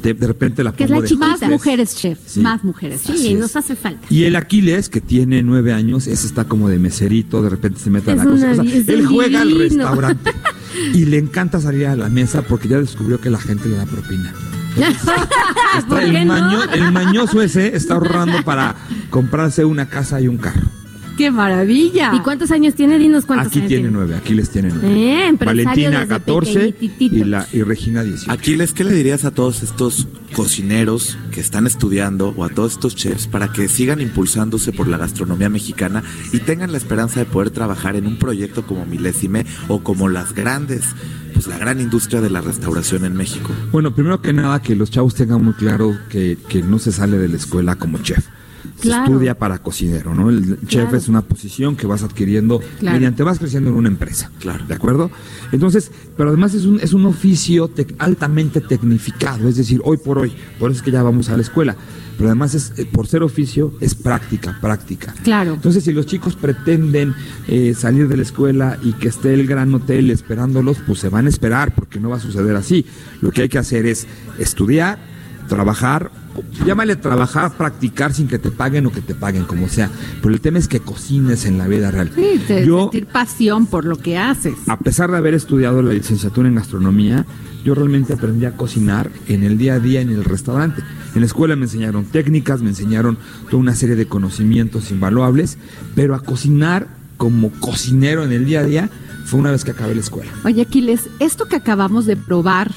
De, de repente la Que es la de. Más mujeres chef, Sí. más mujeres. Sí, Así es. nos hace falta. Y el Aquiles, que tiene nueve años, ese está como de meserito, de repente se mete a la una- O sea, él juega al restaurante <laughs> y le encanta salir a la mesa porque ya descubrió que la gente le da propina. Está ¿Por el, no? mañoso ese está ahorrando para comprarse una casa y un carro. ¡Qué maravilla! ¿Y cuántos años tiene? Dinos cuántos Aquí años tiene nueve, Aquiles tiene nueve. Eh, Valentina desde 14 pequeñititito. y, la, y Regina 18. Aquiles, ¿qué le dirías a todos estos cocineros que están estudiando o a todos estos chefs para que sigan impulsándose por la gastronomía mexicana y tengan la esperanza de poder trabajar en un proyecto como Milésime o como las grandes, pues la gran industria de la restauración en México? Bueno, primero que nada, que los chavos tengan muy claro que, que no se sale de la escuela como chef. Se estudia para cocinero, ¿no? El chef Claro. es una posición que vas adquiriendo Claro. mediante vas creciendo en una empresa. Claro. ¿De acuerdo? Entonces, pero además es un, es un oficio tec- altamente tecnificado, es decir, hoy por hoy, por eso es que ya vamos a la escuela. Pero además es, eh, por ser oficio, es práctica, práctica. Claro. Entonces, si los chicos pretenden eh, salir de la escuela y que esté el gran hotel esperándolos, pues se van a esperar, porque no va a suceder así. Lo que hay que hacer es estudiar, trabajar, llámale trabajar, practicar sin que te paguen o que te paguen, como sea. Pero el tema es que cocines en la vida real. Sí, te- Yo, sentir pasión por lo que haces. a pesar de haber estudiado la licenciatura en gastronomía, yo realmente aprendí a cocinar en el día a día en el restaurante. En la escuela me enseñaron técnicas, me enseñaron toda una serie de conocimientos invaluables, pero a cocinar como cocinero en el día a día fue una vez que acabé la escuela. Oye, Aquiles, esto que acabamos de probar,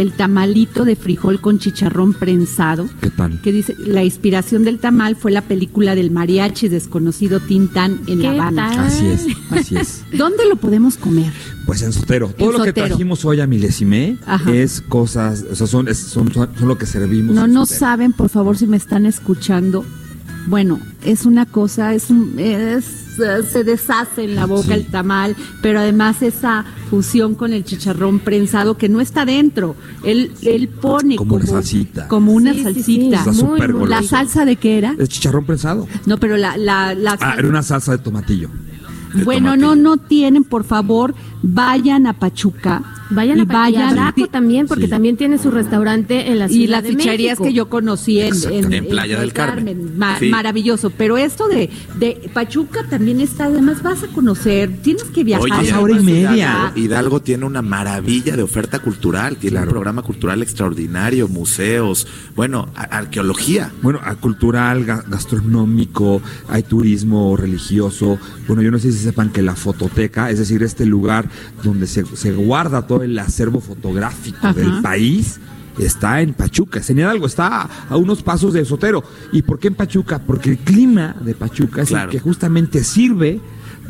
el tamalito de frijol con chicharrón prensado, ¿Qué tal? que dice, la inspiración del tamal fue la película del mariachi desconocido Tintán en La ¿Qué Habana. tal? Así es, así es. <laughs> ¿Dónde lo podemos comer? Pues en Sotero. Todo En lo que trajimos hoy a Milésime Ajá. es cosas, o sea, son, son, son- son lo que servimos. No, en no Sotero. saben, por favor, si me están escuchando. Bueno, es una cosa, es un, es, se deshace en la boca Sí. el tamal, pero además esa fusión con el chicharrón prensado que no está dentro. Él, él pone Como una salsita. Como una Sí, sí, sí, salsita. Está muy, muy. ¿La salsa de qué era? Es chicharrón prensado. No, pero la, la, la Ah, era una salsa de tomatillo. de Bueno, tomatillo. no, no tienen, por favor, vayan a Pachuca. Vayan y a vayan vayan también, porque Sí. también tiene su restaurante en la ciudad y las de ficherías México. que yo conocí en, Exactamente. En Playa del Carmen. Ma- Sí. Maravilloso. Pero esto de, de Pachuca también está, además vas a conocer, tienes que viajar. Oye, Pasa a hora y media. Hidalgo, Hidalgo tiene una maravilla de oferta cultural, tiene Claro. un programa cultural extraordinario, museos, bueno, a- arqueología. Bueno, a cultural, ga- gastronómico, hay turismo religioso. Bueno, yo no sé si sepan que la fototeca, es decir, este lugar donde se, se guarda todo el acervo fotográfico Ajá. del país, está en Pachuca. En Hidalgo está a unos pasos de Sotero. ¿Y por qué en Pachuca? Porque el clima de Pachuca es Claro. el que justamente sirve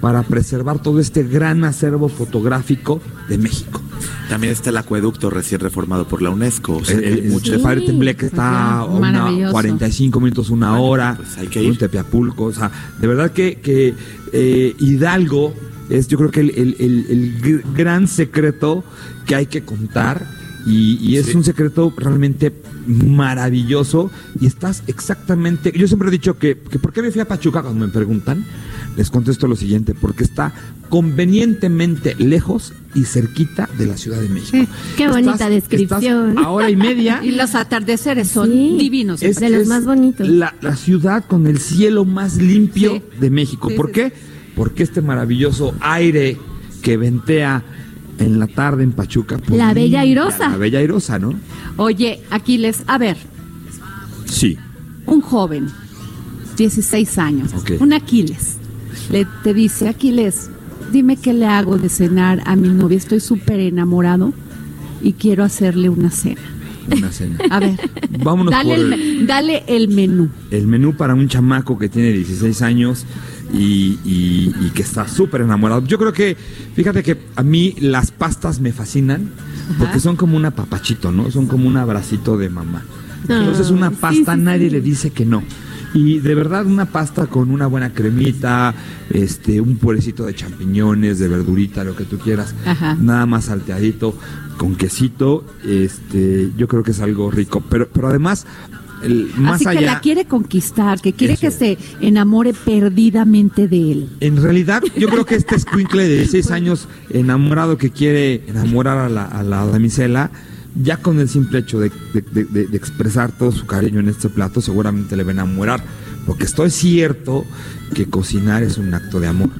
para preservar todo este gran acervo fotográfico de México. También está el acueducto recién reformado por la UNESCO. o sea, El, muchas- el Padre Tembleque está a una maravilloso. 45 minutos, una Bueno, hora. pues hay que ir. Tepeapulco. O sea, de verdad que, que eh, Hidalgo es, yo creo que el, el- el- el gr- gran secreto que hay que contar. Y, y es Sí. un secreto realmente maravilloso. Y estás exactamente. Yo siempre he dicho que, que ¿por qué me fui a Pachuca cuando me preguntan? Les contesto lo siguiente: porque está convenientemente lejos y cerquita de la Ciudad de México. Qué bonita descripción. Estás a hora y media. <laughs> Y los atardeceres son Sí. divinos. Es, de los es más bonitos. La, la ciudad con el cielo más limpio Sí. de México. Sí, ¿Por sí, qué? Porque este maravilloso aire que ventea en la tarde en Pachuca. pues, La bella airosa. La bella airosa, ¿no? Oye, Aquiles, a ver, Sí. un joven, 16 años, Ok. un Aquiles, le, te dice, Aquiles, dime qué le hago de cenar a mi novia, estoy súper enamorado y quiero hacerle una cena. Una cena. <laughs> A ver, Vámonos dale, por el, dale el menú. el menú para un chamaco que tiene 16 años y, y- y que está súper enamorado. Yo creo que, fíjate que a mí las pastas me fascinan porque son como un apapachito, ¿no? Son como un abracito de mamá. Entonces una Ah, sí, pasta sí, nadie sí. le dice que no. Y de verdad una pasta con una buena cremita, este, un purecito de champiñones, de verdurita, lo que tú quieras, Ajá. nada más salteadito, con quesito, este, yo creo que es algo rico. Pero, pero además, el- más Así que allá. la quiere conquistar, que quiere Eso. que se enamore perdidamente de él. En realidad, yo creo que este escuincle de 16 años enamorado que quiere enamorar a la, a la damisela, ya con el simple hecho de, de- de- de- de expresar todo su cariño en este plato, seguramente le va a enamorar. Porque estoy cierto que cocinar es un acto de amor.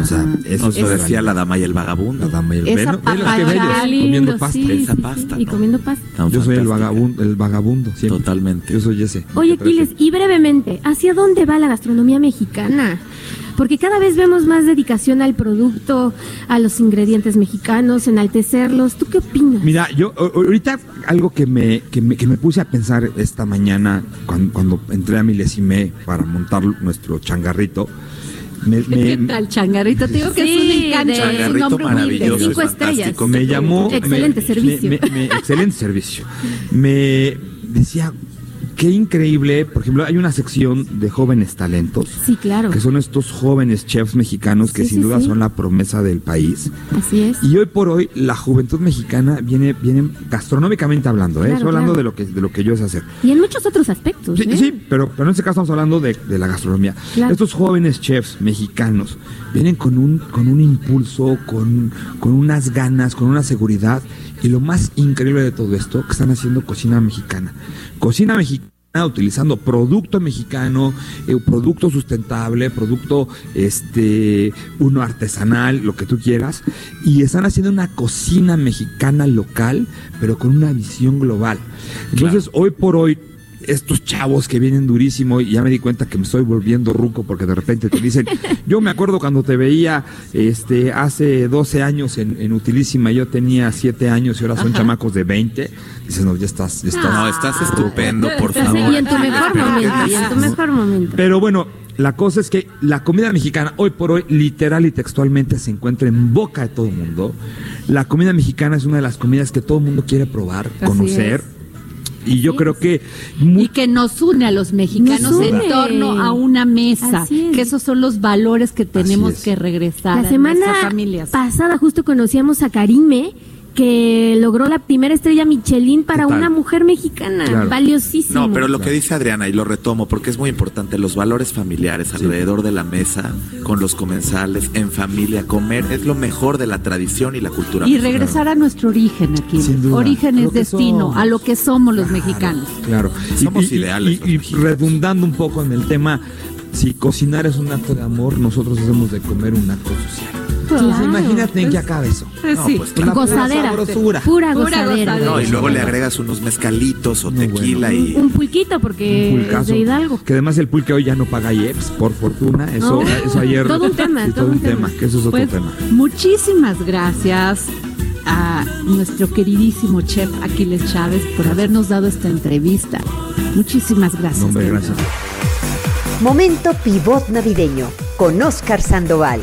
O sea, eso Nos decía la dama y el vagabundo. La dama y el Esa qué bellos, lindo, comiendo pasta. sí, Esa pasta, sí, Y ¿no? comiendo pasta. Tan Yo soy el vagabundo, el vagabundo, siempre. Totalmente. Yo soy ese. Oye, Aquiles, y brevemente, ¿hacia dónde va la gastronomía mexicana? Porque cada vez vemos más dedicación al producto, a los ingredientes mexicanos, enaltecerlos. ¿Tú qué opinas? Mira, yo ahorita algo que me, que me, que me puse a pensar esta mañana cuando, cuando entré a Milesime para montar nuestro changarrito, me, ¿Qué me, tal, changarrito? Te digo que Sí, es un encanto, es un nombre humilde. maravilloso, Cinco es estrellas. fantástico. me llamó... Excelente me- servicio. me- me- excelente servicio. <laughs> Me decía, qué increíble, por ejemplo, hay una sección de jóvenes talentos. Sí, claro. Que son estos jóvenes chefs mexicanos que Sí, sin sí, duda sí. son la promesa del país. Así es. Y hoy por hoy la juventud mexicana viene, viene gastronómicamente hablando, ¿eh? Estoy hablando claro. de lo que de lo que yo sé hacer. Y en muchos otros aspectos. Sí, ¿eh? sí, pero, pero en este caso estamos hablando de, de la gastronomía. Claro. Estos jóvenes chefs mexicanos vienen con un, con un impulso, con, con unas ganas, con una seguridad. Y lo más increíble de todo esto, que están haciendo cocina mexicana. Cocina mexicana utilizando producto mexicano, eh, producto sustentable, producto este uno artesanal, lo que tú quieras, y están haciendo una cocina mexicana local, pero con una visión global. Entonces, hoy por hoy estos chavos que vienen durísimo y ya me di cuenta que me estoy volviendo ruco porque de repente te dicen, <laughs> yo me acuerdo cuando te veía este hace 12 años en, en Utilísima, yo tenía 7 años y ahora son Ajá. chamacos de 20. Dices, no, ya estás, ya estás. No, estás estupendo, por favor. y en tu mejor momento, y en tu mejor momento. Pero bueno, la cosa es que la comida mexicana hoy por hoy literal y textualmente se encuentra en boca de todo el mundo. La comida mexicana es una de las comidas que todo el mundo quiere probar, Así conocer. Y yo creo que mu- Y que nos une a los mexicanos en torno a una mesa. Así es. Que esos son los valores que tenemos es. que regresar La a semana nuestras familias. pasada justo conocíamos a Karime, que logró la primera estrella Michelin para una mujer mexicana. Claro. Valiosísimo. No, pero lo que dice Adriana, y lo retomo porque es muy importante, los valores familiares alrededor de la mesa, con los comensales, en familia, comer es lo mejor de la tradición y la cultura. Y mexicana. regresar a nuestro origen aquí. Sin duda. Origen es destino, somos. a lo que somos los mexicanos. Claro. Somos ideales Y, redundando un poco en el tema, si cocinar es un acto de amor, nosotros hacemos de comer un acto social. Entonces, Claro, imagínate en pues- qué acaba eso. Pues No, sí. pues pura Gozadera. Pura, Pura gozadera. No, y luego le agregas unos mezcalitos o tequila y... Un pulquito porque Un es pulcazo. de Hidalgo. Que además el pulque hoy ya no paga IEPS, por fortuna. Eso, No. eso ayer. Todo un tema, sí, todo un tema. Que eso es otro Pues, tema. muchísimas gracias a nuestro queridísimo chef Aquiles Chávez por habernos dado esta entrevista. Muchísimas gracias. Hombre, gracias. Momento pivot navideño con Oscar Sandoval.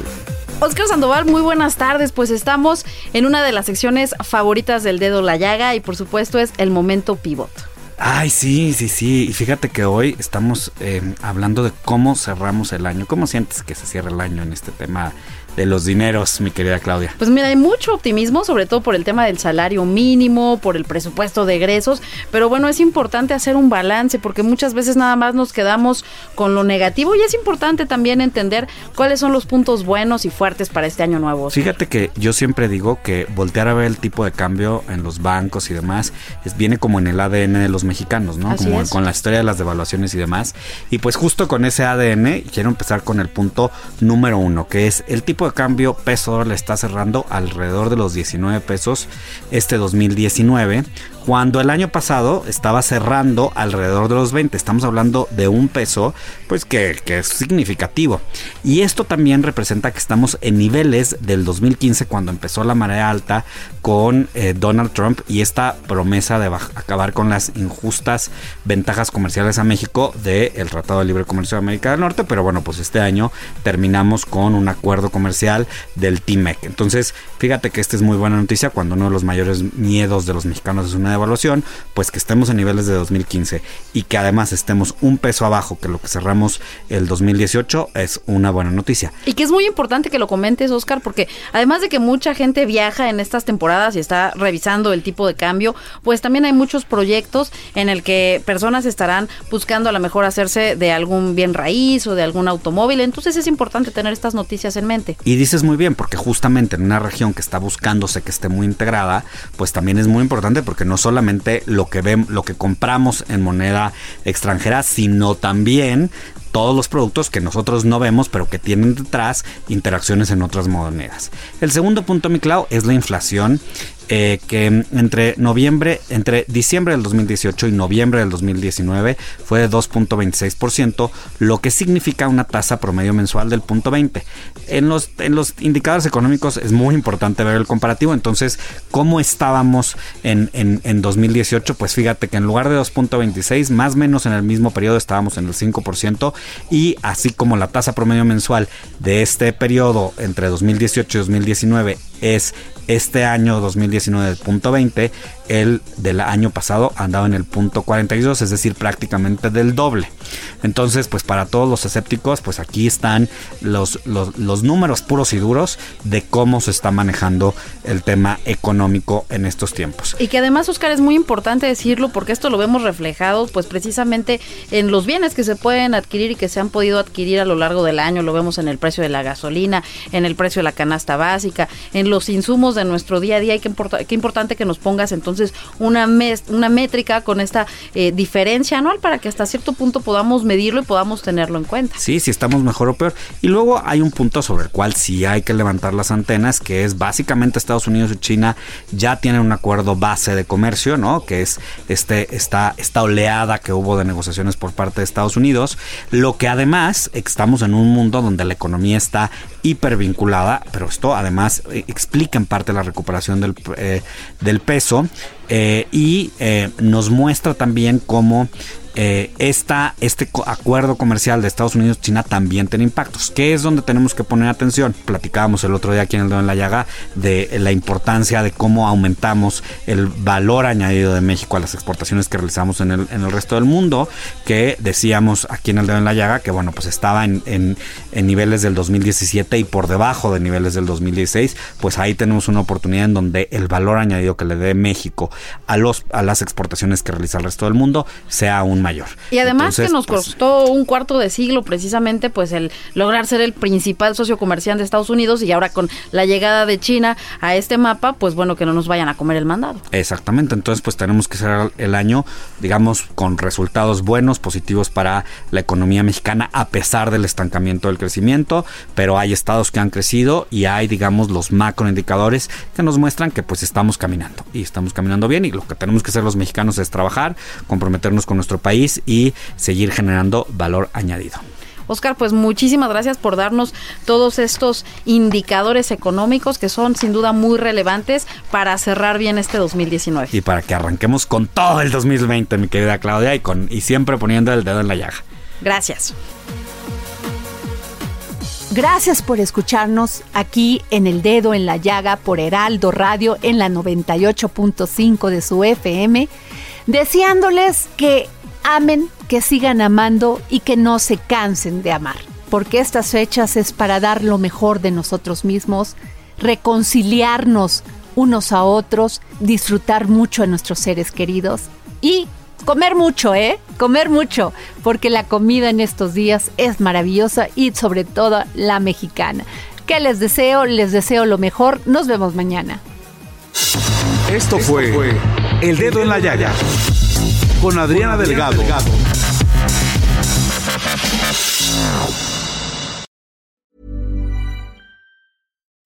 Oscar Sandoval, muy buenas tardes. Pues estamos en una de las secciones favoritas del dedo la llaga y por supuesto es el momento pivot. Ay, sí, sí, sí. Y fíjate que hoy estamos eh, hablando de cómo cerramos el año. ¿Cómo sientes que se cierra el año en este tema de los dineros, mi querida Claudia? Pues mira, hay mucho optimismo, sobre todo por el tema del salario mínimo, por el presupuesto de egresos, pero bueno, es importante hacer un balance porque muchas veces nada más nos quedamos con lo negativo y es importante también entender cuáles son los puntos buenos y fuertes para este año nuevo. Fíjate que yo siempre digo que voltear a ver el tipo de cambio en los bancos y demás es, viene como en el ADN de los mexicanos, ¿no? Así como es. con la historia de las devaluaciones y demás. Y pues justo con ese ADN quiero empezar con el punto número uno, que es el tipo de cambio peso dólar está cerrando alrededor de los 19 pesos este 2019 cuando el año pasado estaba cerrando alrededor de los 20. Estamos hablando de un peso, pues que, es significativo. Y esto también representa que estamos en niveles del 2015 cuando empezó la marea alta con eh, Donald Trump y esta promesa de acabar con las injustas ventajas comerciales a México del Tratado de Libre Comercio de América del Norte, pero bueno, pues este año terminamos con un acuerdo comercial del TIMEC. Entonces, fíjate que esta es muy buena noticia cuando uno de los mayores miedos de los mexicanos es una devaluación, pues que estemos en niveles de 2015 y que además estemos un peso abajo que lo que cerramos el 2018 es una buena noticia. Y que es muy importante que lo comentes, Oscar, porque además de que mucha gente viaja en estas temporadas y está revisando el tipo de cambio, pues también hay muchos proyectos en el que personas estarán buscando a lo mejor hacerse de algún bien raíz o de algún automóvil. Entonces es importante tener estas noticias en mente. Y dices muy bien, porque justamente en una región que está buscándose que esté muy integrada, pues también es muy importante porque no solamente lo que ven, lo que compramos en moneda extranjera, sino también todos los productos que nosotros no vemos, pero que tienen detrás interacciones en otras monedas. El segundo punto, mi Clau, es la inflación. eh, que entre noviembre, entre diciembre del 2018 y noviembre del 2019 fue de 2.26%, lo que significa una tasa promedio mensual del punto 20. En los, en los indicadores económicos es muy importante ver el comparativo, entonces, ¿cómo estábamos en, en, en 2018? Pues fíjate que en lugar de 2.26, más o menos en el mismo periodo estábamos en el 5% y así como la tasa promedio mensual de este periodo entre 2018 y 2019 es este año 2019 el punto 20, el del año pasado andaba en el punto 42, es decir, prácticamente del doble. Entonces, pues para todos los escépticos, pues aquí están los, los, los números puros y duros de cómo se está manejando el tema económico en estos tiempos. Y que además, Oscar, es muy importante decirlo porque esto lo vemos reflejado pues precisamente en los bienes que se pueden adquirir y que se han podido adquirir a lo largo del año. Lo vemos en el precio de la gasolina, en el precio de la canasta básica, en los insumos nuestro día a día. Y qué, qué importante que nos pongas entonces una, mes- una métrica con esta eh, diferencia anual para que hasta cierto punto podamos medirlo y podamos tenerlo en cuenta. Sí, si estamos mejor o peor. Y luego hay un punto sobre el cual sí hay que levantar las antenas, que es básicamente Estados Unidos y China ya tienen un acuerdo base de comercio, ¿no? Que es este, esta, esta oleada que hubo de negociaciones por parte de Estados Unidos. Lo que además estamos en un mundo donde la economía está hipervinculada, pero esto además eh, explica en parte la recuperación del, eh, del peso eh, y nos muestra también cómo eh, esta, este acuerdo comercial de Estados Unidos-China también tiene impactos. ¿Qué es donde tenemos que poner atención? Platicábamos el otro día aquí en el Dedo en la Llaga de la importancia de cómo aumentamos el valor añadido de México a las exportaciones que realizamos en el, en el resto del mundo, que decíamos aquí en el Dedo en la Llaga que bueno, pues estaba en, en- en niveles del 2017 y por debajo de niveles del 2016, pues ahí tenemos una oportunidad en donde el valor añadido que le dé México a, los, a las exportaciones que realiza el resto del mundo sea aún mayor. Y además Entonces, que nos pues, costó un cuarto de siglo precisamente pues el lograr ser el principal socio comercial de Estados Unidos y ahora con la llegada de China a este mapa, pues bueno, que no nos vayan a comer el mandado. Exactamente, entonces pues tenemos que cerrar el año, digamos, con resultados buenos, positivos para la economía mexicana, a pesar del estancamiento del crecimiento, pero hay estados que han crecido y hay, digamos, los macroindicadores que nos muestran que pues estamos caminando. Y estamos caminando bien y lo que tenemos que hacer los mexicanos es trabajar, comprometernos con nuestro país y seguir generando valor añadido. Oscar, pues muchísimas gracias por darnos todos estos indicadores económicos que son sin duda muy relevantes para cerrar bien este 2019. Y para que arranquemos con todo el 2020, mi querida Claudia, y, con, y siempre poniendo el dedo en la llaga. Gracias. Gracias por escucharnos aquí en El Dedo en la Llaga por Heraldo Radio en la 98.5 de su FM, deseándoles que amen, que sigan amando y que no se cansen de amar, porque estas fechas es para dar lo mejor de nosotros mismos, reconciliarnos unos a otros, disfrutar mucho a nuestros seres queridos y comer mucho, ¿eh? Comer mucho, porque la comida en estos días es maravillosa y sobre todo la mexicana. ¿Qué les deseo? Les deseo lo mejor. Nos vemos mañana. Esto fue El Dedo en la Llaga con Adriana Delgado.